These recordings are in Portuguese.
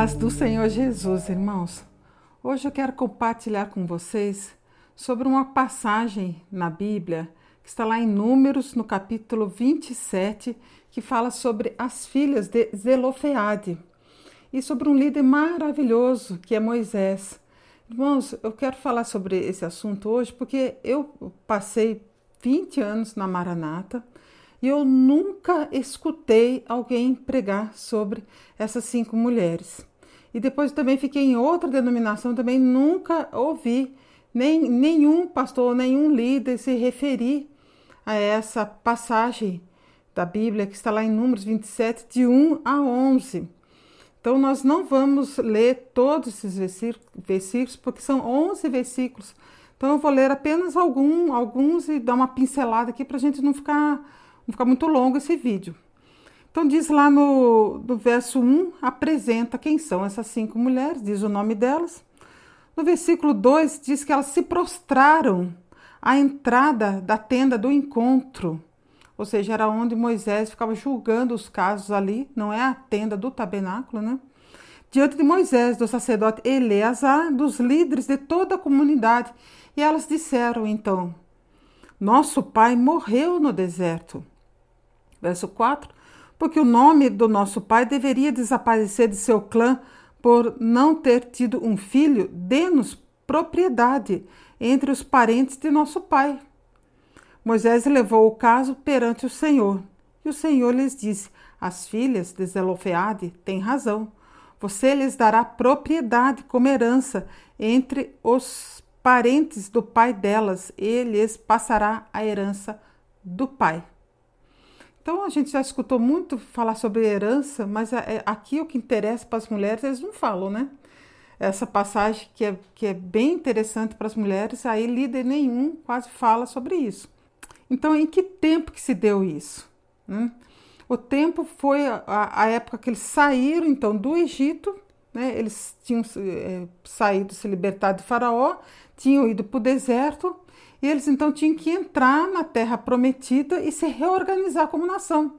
paz do Senhor Jesus, irmãos. Hoje eu quero compartilhar com vocês sobre uma passagem na Bíblia que está lá em Números, no capítulo 27, que fala sobre as filhas de Zelofeade e sobre um líder maravilhoso que é Moisés. Irmãos, eu quero falar sobre esse assunto hoje porque eu passei 20 anos na Maranata e eu nunca escutei alguém pregar sobre essas cinco mulheres. E depois também fiquei em outra denominação, também nunca ouvi nem, nenhum pastor, nenhum líder se referir a essa passagem da Bíblia que está lá em Números 27, de 1 a 11. Então, nós não vamos ler todos esses versículos, porque são 11 versículos. Então, eu vou ler apenas algum, alguns e dar uma pincelada aqui para a gente não ficar, não ficar muito longo esse vídeo. Então, diz lá no, no verso 1, apresenta quem são essas cinco mulheres, diz o nome delas. No versículo 2, diz que elas se prostraram à entrada da tenda do encontro, ou seja, era onde Moisés ficava julgando os casos ali, não é a tenda do tabernáculo, né? Diante de Moisés, do sacerdote Eleazar, dos líderes de toda a comunidade. E elas disseram então: Nosso pai morreu no deserto. Verso 4: porque o nome do nosso pai deveria desaparecer de seu clã por não ter tido um filho, dê-nos propriedade entre os parentes de nosso pai. Moisés levou o caso perante o Senhor, e o Senhor lhes disse: As filhas de Zelofeade têm razão. Você lhes dará propriedade como herança entre os parentes do pai delas, e lhes passará a herança do pai. Então a gente já escutou muito falar sobre herança, mas é, é, aqui o que interessa para as mulheres eles não falam, né? Essa passagem que é, que é bem interessante para as mulheres, aí líder nenhum quase fala sobre isso. Então, em que tempo que se deu isso? Né? O tempo foi a, a, época que eles saíram então do Egito, né? Eles tinham é, saído, se libertado de Faraó, tinham ido para o deserto e eles então tinham que entrar na terra prometida e se reorganizar como nação.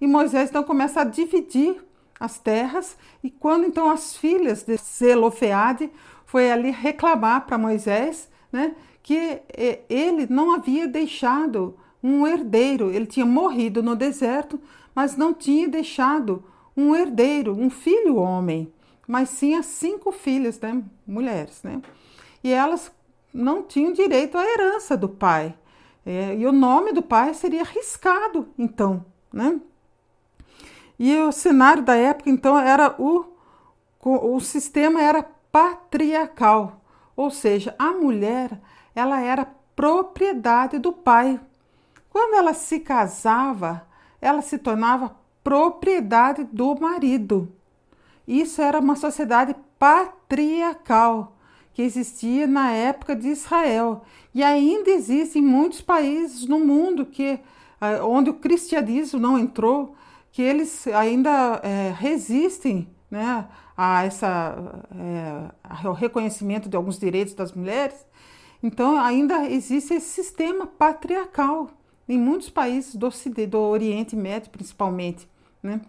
E Moisés então começa a dividir as terras, e quando então as filhas de Zelofeade foi ali reclamar para Moisés, né, que eh, ele não havia deixado um herdeiro, ele tinha morrido no deserto, mas não tinha deixado um herdeiro, um filho homem, mas sim as cinco filhas, né, mulheres, né? E elas não tinham direito à herança do pai. É, e o nome do pai seria arriscado, então, né? E o cenário da época, então, era o, o sistema era patriarcal, ou seja, a mulher ela era propriedade do pai. Quando ela se casava, ela se tornava propriedade do marido. Isso era uma sociedade patriarcal que existia na época de Israel e ainda existe em muitos países no mundo que eh, onde o cristianismo não entrou, que eles ainda é, resistem né, a essa é, ao reconhecimento de alguns direitos das mulheres. Então ainda existe esse sistema patriarcal em muitos países do, do Oriente Médio, principalmente. Né?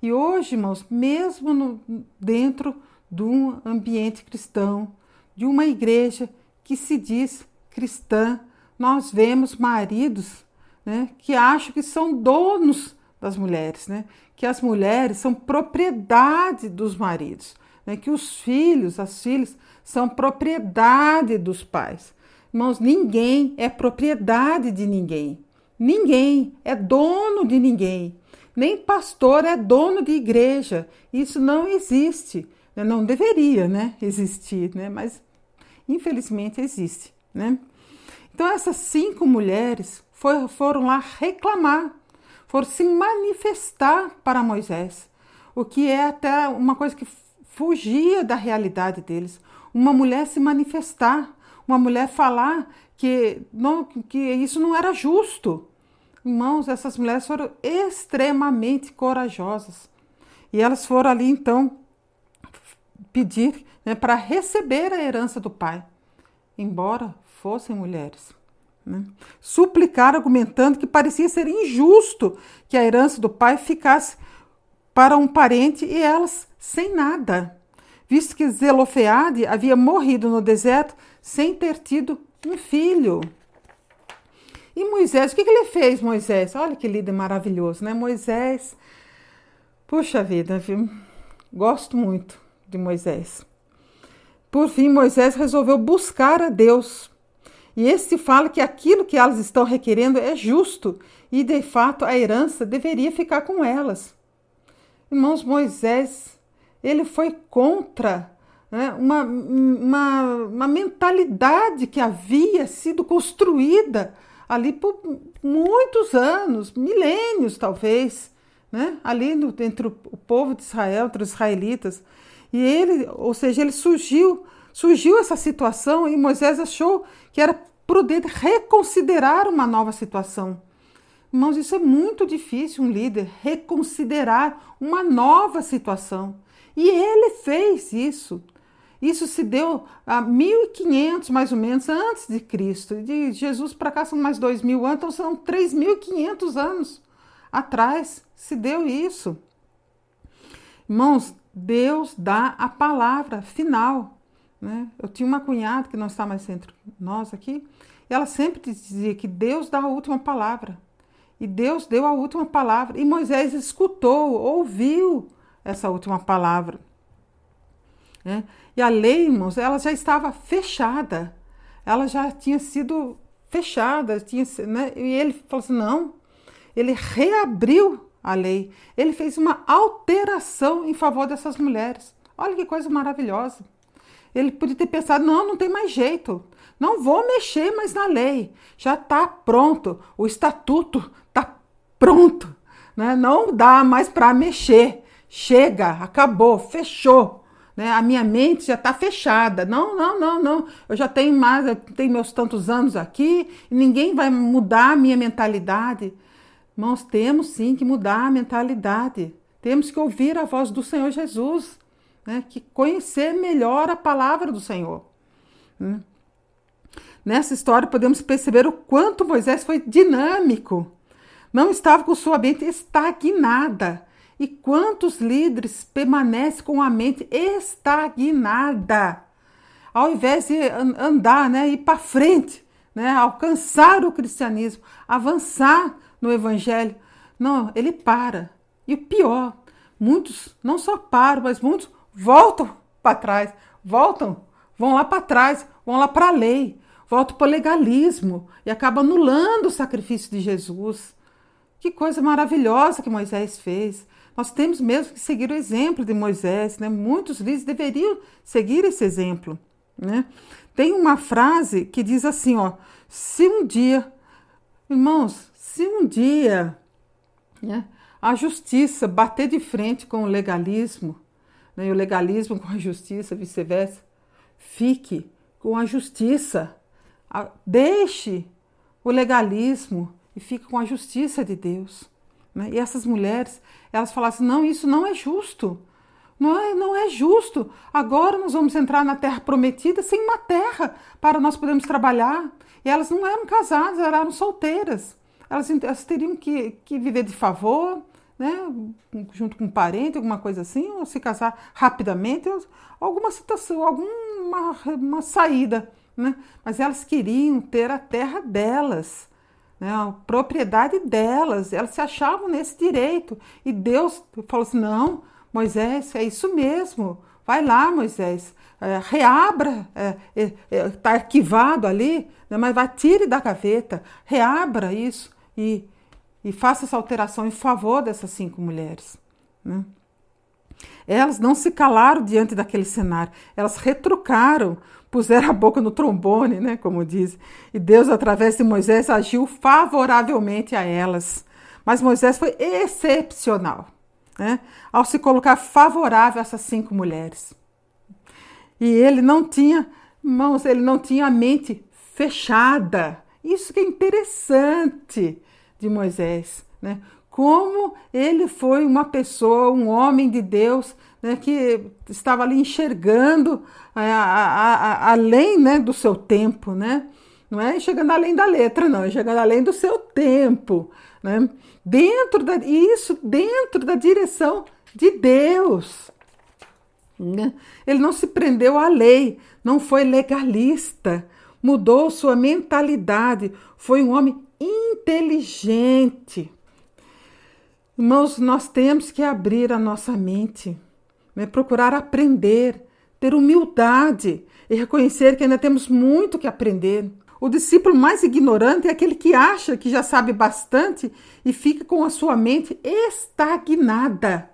E hoje, irmãos, mesmo no, dentro de um ambiente cristão, de uma igreja que se diz cristã, nós vemos maridos né, que acham que são donos das mulheres, né, que as mulheres são propriedade dos maridos, né, que os filhos, as filhas, são propriedade dos pais. Irmãos, ninguém é propriedade de ninguém. Ninguém é dono de ninguém. Nem pastor é dono de igreja. Isso não existe. Não deveria né, existir, né? mas infelizmente existe. Né? Então, essas cinco mulheres foi, foram lá reclamar, foram se manifestar para Moisés, o que é até uma coisa que fugia da realidade deles. Uma mulher se manifestar, uma mulher falar que, não, que isso não era justo. Irmãos, essas mulheres foram extremamente corajosas. E elas foram ali então pedir né, para receber a herança do pai, embora fossem mulheres. Né? Suplicar, argumentando que parecia ser injusto que a herança do pai ficasse para um parente e elas sem nada. visto que Zelofeade havia morrido no deserto sem ter tido um filho. E Moisés, o que, que ele fez, Moisés? Olha que líder maravilhoso, né? Moisés, puxa vida, viu? gosto muito de Moisés. Por fim, Moisés resolveu buscar a Deus. E este fala que aquilo que elas estão requerendo é justo e, de fato, a herança deveria ficar com elas. Irmãos, Moisés, ele foi contra né, uma, uma, uma mentalidade que havia sido construída ali por muitos anos, milênios talvez, né, ali no, entre o, povo de Israel, entre os israelitas. E ele, ou seja, ele surgiu, surgiu essa situação e Moisés achou que era prudente reconsiderar uma nova situação. Irmãos, isso é muito difícil, um líder reconsiderar uma nova situação. E ele fez isso. Isso se deu a 1500 mais ou menos antes de Cristo. De Jesus para cá são mais 2000 anos, então são 3500 anos atrás se deu isso. Irmãos, Deus dá a palavra final. Né? Eu tinha uma cunhada que não está mais entre nós aqui, e ela sempre dizia que Deus dá a última palavra. E Deus deu a última palavra. E Moisés escutou, ouviu essa última palavra. Né? E a lei, irmãos, ela já estava fechada. Ela já tinha sido fechada. Tinha, né? E ele falou assim: não. Ele reabriu a lei. Ele fez uma alteração em favor dessas mulheres. Olha que coisa maravilhosa. Ele podia ter pensado: não, não tem mais jeito. Não vou mexer mais na lei. Já está pronto. O estatuto está pronto. Né? Não dá mais para mexer. Chega, acabou, fechou. Né? A minha mente já está fechada. Não, não, não, não. Eu já tenho mais, tenho meus tantos anos aqui, ninguém vai mudar a minha mentalidade. Irmãos, temos sim que mudar a mentalidade. Temos que ouvir a voz do Senhor Jesus, né? que conhecer melhor a palavra do Senhor. Né? Nessa história podemos perceber o quanto Moisés foi dinâmico. Não estava com sua mente estagnada e quantos líderes permanecem com a mente estagnada? Ao invés de andar, né, ir para frente, né, alcançar o cristianismo, avançar no evangelho, não, ele para. E o pior, muitos não só param, mas muitos voltam para trás, voltam, vão lá para trás, vão lá para a lei, voltam para o legalismo e acabam anulando o sacrifício de Jesus. Que coisa maravilhosa que Moisés fez. Nós temos mesmo que seguir o exemplo de Moisés, né? Muitos líderes deveriam seguir esse exemplo, né? Tem uma frase que diz assim, ó: se um dia, irmãos, se um dia né, a justiça bater de frente com o legalismo, né, e o legalismo com a justiça, vice-versa, fique com a justiça, deixe o legalismo e fique com a justiça de Deus. Né? E essas mulheres, elas falassem: não, isso não é justo. Não é, não é justo. Agora nós vamos entrar na terra prometida sem uma terra para nós podermos trabalhar. E elas não eram casadas, eram solteiras. Elas, elas teriam que, que viver de favor, né? junto com um parente, alguma coisa assim, ou se casar rapidamente, ou, alguma situação, alguma uma saída. Né? Mas elas queriam ter a terra delas né, a propriedade delas, elas se achavam nesse direito. E Deus falou assim: não, Moisés, é isso mesmo, vai lá, Moisés, é, reabra, está é, é, tá arquivado ali, né, mas vai, tire da gaveta, reabra isso e, e faça essa alteração em favor dessas cinco mulheres. Né? Elas não se calaram diante daquele cenário, elas retrucaram, puseram a boca no trombone, né, como diz. E Deus, através de Moisés, agiu favoravelmente a elas. Mas Moisés foi excepcional, né, ao se colocar favorável a essas cinco mulheres. E ele não tinha, irmãos, ele não tinha a mente fechada. Isso que é interessante de Moisés, né? Como ele foi uma pessoa, um homem de Deus, né, que estava ali enxergando a, a, a, além né, do seu tempo, né? Não é chegando além da letra, não, é chegando além do seu tempo, né? Dentro da, isso dentro da direção de Deus. Né? Ele não se prendeu à lei, não foi legalista, mudou sua mentalidade, foi um homem inteligente. Irmãos, nós temos que abrir a nossa mente, né? procurar aprender, ter humildade e reconhecer que ainda temos muito que aprender. O discípulo mais ignorante é aquele que acha que já sabe bastante e fica com a sua mente estagnada.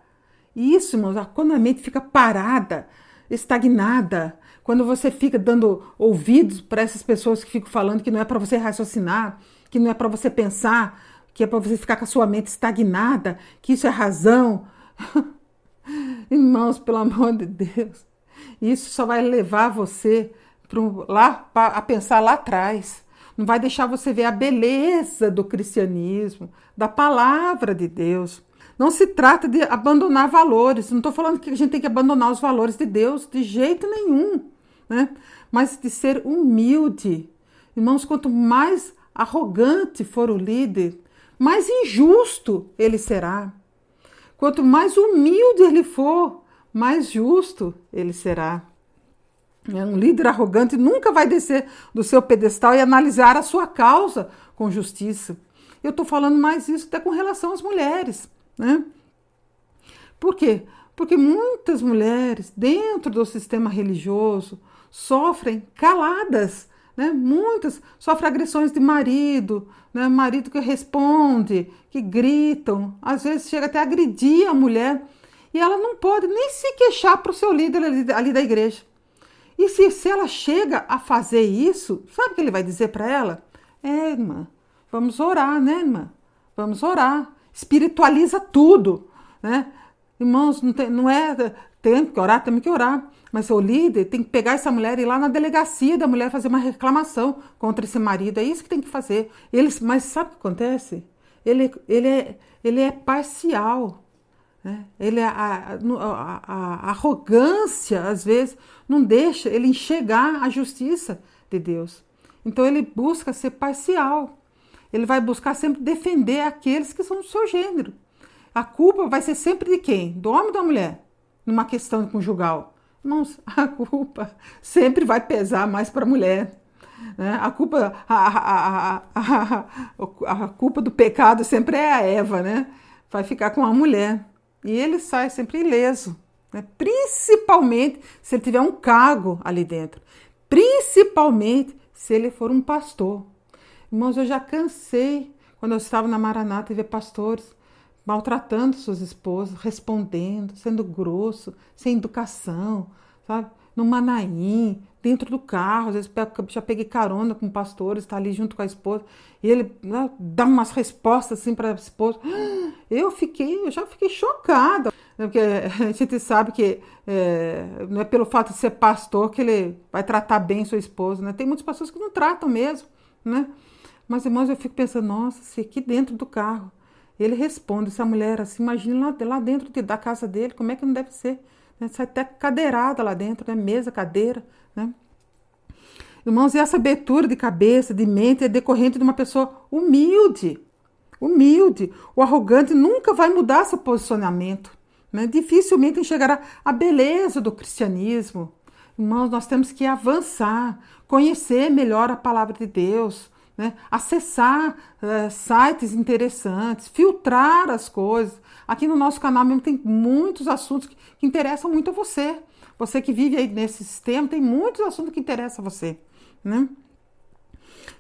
Isso, irmãos, quando a mente fica parada, estagnada, quando você fica dando ouvidos para essas pessoas que ficam falando que não é para você raciocinar, que não é para você pensar, que é para você ficar com a sua mente estagnada, que isso é razão. Irmãos, pelo amor de Deus, isso só vai levar você pro, lá a pensar lá atrás. Não vai deixar você ver a beleza do cristianismo, da palavra de Deus. Não se trata de abandonar valores. Não estou falando que a gente tem que abandonar os valores de Deus de jeito nenhum, né? Mas de ser humilde. Irmãos, quanto mais arrogante for o líder, mais injusto ele será. Quanto mais humilde ele for, mais justo ele será. Um líder arrogante nunca vai descer do seu pedestal e analisar a sua causa com justiça. Eu estou falando mais isso até com relação às mulheres. Né? Por quê? Porque muitas mulheres, dentro do sistema religioso, sofrem caladas. Né? Muitas sofrem agressões de marido, né? marido que responde, que gritam, às vezes chega até a agredir a mulher. E ela não pode nem se queixar para o seu líder ali da igreja. E se, se ela chega a fazer isso, sabe o que ele vai dizer para ela? É, irmã, vamos orar, né, irmã? Vamos orar espiritualiza tudo, né? Irmãos, não, tem, não é tem que orar, temos que orar. Mas o líder tem que pegar essa mulher e ir lá na delegacia da mulher fazer uma reclamação contra esse marido. É isso que tem que fazer. Ele, mas sabe o que acontece? Ele, ele, é, ele é parcial. Né? Ele a, a, a, arrogância, às vezes, não deixa ele enxergar a justiça de Deus. Então ele busca ser parcial ele vai buscar sempre defender aqueles que são do seu gênero. A culpa vai ser sempre de quem? Do homem ou da mulher? Numa questão conjugal. Irmãos, a culpa sempre vai pesar mais para a mulher. Né? A culpa a, a, a, a, culpa do pecado sempre é a Eva, né? Vai ficar com a mulher. E ele sai sempre ileso. Né? Principalmente se ele tiver um cargo ali dentro. Principalmente se ele for um pastor. Irmãos, eu já cansei quando eu estava na Maranata e ver pastores maltratando suas esposas, respondendo, sendo grosso, sem educação, sabe? No Manaim, dentro do carro, às vezes já peguei carona com pastores, está ali junto com a esposa, e ele né, dá umas respostas assim para a esposa. Eu fiquei, eu já fiquei chocada, né, porque a gente sabe que é, não é pelo fato de ser pastor que ele vai tratar bem sua esposa, né? Tem muitas pessoas que não tratam mesmo, né? Mas, irmãos, eu fico pensando, nossa, se aqui dentro do carro ele responde, essa mulher assim, imagina lá, lá dentro da casa dele, como é que não deve ser? Né? Sai até cadeirada lá dentro, né? Mesa, cadeira, né? Irmãos, e essa abertura de cabeça, de mente, é decorrente de uma pessoa humilde. Humilde. O arrogante nunca vai mudar seu posicionamento. Né? Dificilmente enxergará a beleza do cristianismo. Irmãos, nós temos que avançar, conhecer melhor a palavra de Deus, né? acessar uh, sites interessantes, filtrar as coisas. Aqui no nosso canal mesmo tem muitos assuntos que, que interessam muito a você. Você que vive aí nesse sistema, tem muitos assuntos que interessam a você. Né?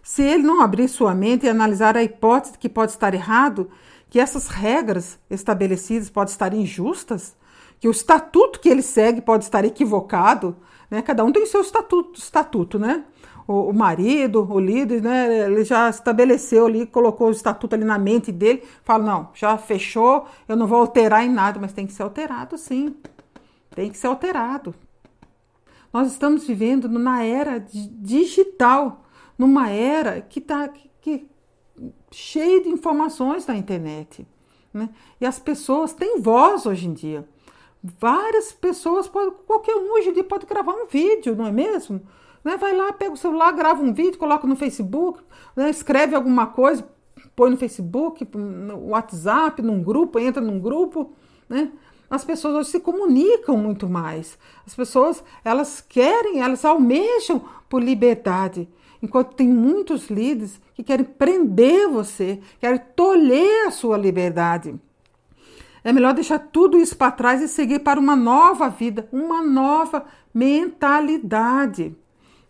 Se ele não abrir sua mente e analisar a hipótese que pode estar errado, que essas regras estabelecidas podem estar injustas, que o estatuto que ele segue pode estar equivocado, né? Cada um tem seu estatuto, estatuto né? O, o marido, o líder, né, ele já estabeleceu ali, colocou o estatuto ali na mente dele, fala, não, já fechou, eu não vou alterar em nada, mas tem que ser alterado sim, tem que ser alterado. Nós estamos vivendo na era digital, numa era que está que, que, cheia de informações na internet. Né? E as pessoas têm voz hoje em dia. Várias pessoas, qualquer um hoje em dia pode gravar um vídeo, não é mesmo? Né? Vai lá, pega o celular, grava um vídeo, coloca no Facebook, né? escreve alguma coisa, põe no Facebook, no WhatsApp, num grupo, entra num grupo, né? as pessoas hoje se comunicam muito mais. As pessoas, elas querem, elas almejam por liberdade. Enquanto tem muitos líderes que querem prender você, querem tolher a sua liberdade. É melhor deixar tudo isso para trás e seguir para uma nova vida, uma nova mentalidade.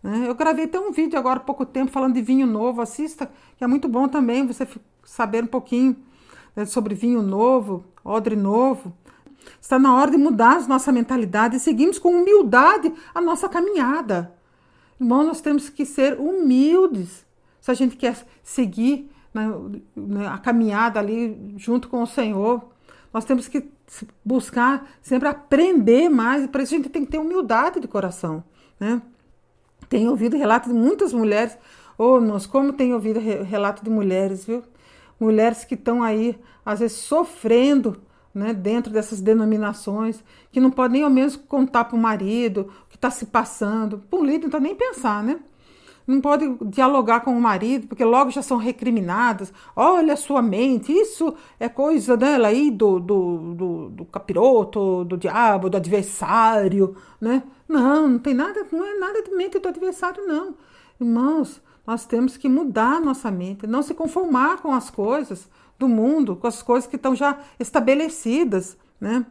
Né? Eu gravei até um vídeo agora há pouco tempo falando de vinho novo. Assista, que é muito bom também você saber um pouquinho né, sobre vinho novo, odre novo. Está na hora de mudar a nossa mentalidade e seguirmos com humildade a nossa caminhada. Irmão, nós temos que ser humildes se a gente quer seguir a caminhada ali junto com o Senhor. Nós temos que buscar sempre aprender mais, para isso a gente tem que ter humildade de coração. Né? Tenho ouvido relatos de muitas mulheres, oh, nós como tenho ouvido relato de mulheres, viu? Mulheres que estão aí, às vezes, sofrendo né, dentro dessas denominações, que não podem nem ao menos contar para o marido o que está se passando. Para o líder, não está nem pensar, né? Não pode dialogar com o marido, porque logo já são recriminadas. Olha a sua mente, isso é coisa dela aí do, do, do, do capiroto, do diabo, do adversário, né? Não, não tem nada, não é nada de mente do adversário, não. Irmãos, nós temos que mudar nossa mente, não se conformar com as coisas do mundo, com as coisas que estão já estabelecidas, né?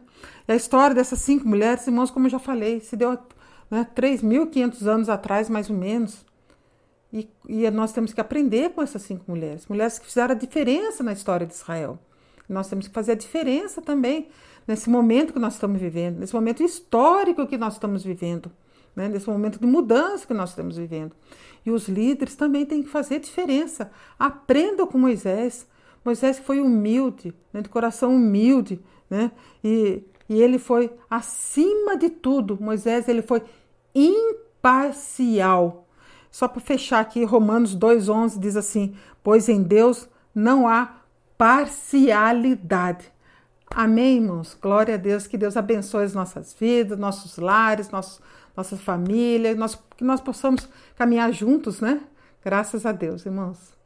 E a história dessas cinco mulheres, irmãos, como eu já falei, se deu né, 3.500 anos atrás, mais ou menos. E, e, nós temos que aprender com essas cinco mulheres, mulheres que fizeram a diferença na história de Israel. Nós temos que fazer a diferença também nesse momento que nós estamos vivendo, nesse momento histórico que nós estamos vivendo, né? nesse momento de mudança que nós estamos vivendo. E os líderes também têm que fazer diferença. Aprendam com Moisés, Moisés foi humilde, né, de coração humilde, né? E, e ele foi acima de tudo. Moisés ele foi imparcial. Só para fechar aqui, Romanos 2:11 diz assim: "Pois em Deus não há parcialidade". Amém, irmãos. Glória a Deus, que Deus abençoe as nossas vidas, nossos lares, nossos, nossa família, nós, que nós possamos caminhar juntos, né? Graças a Deus, irmãos.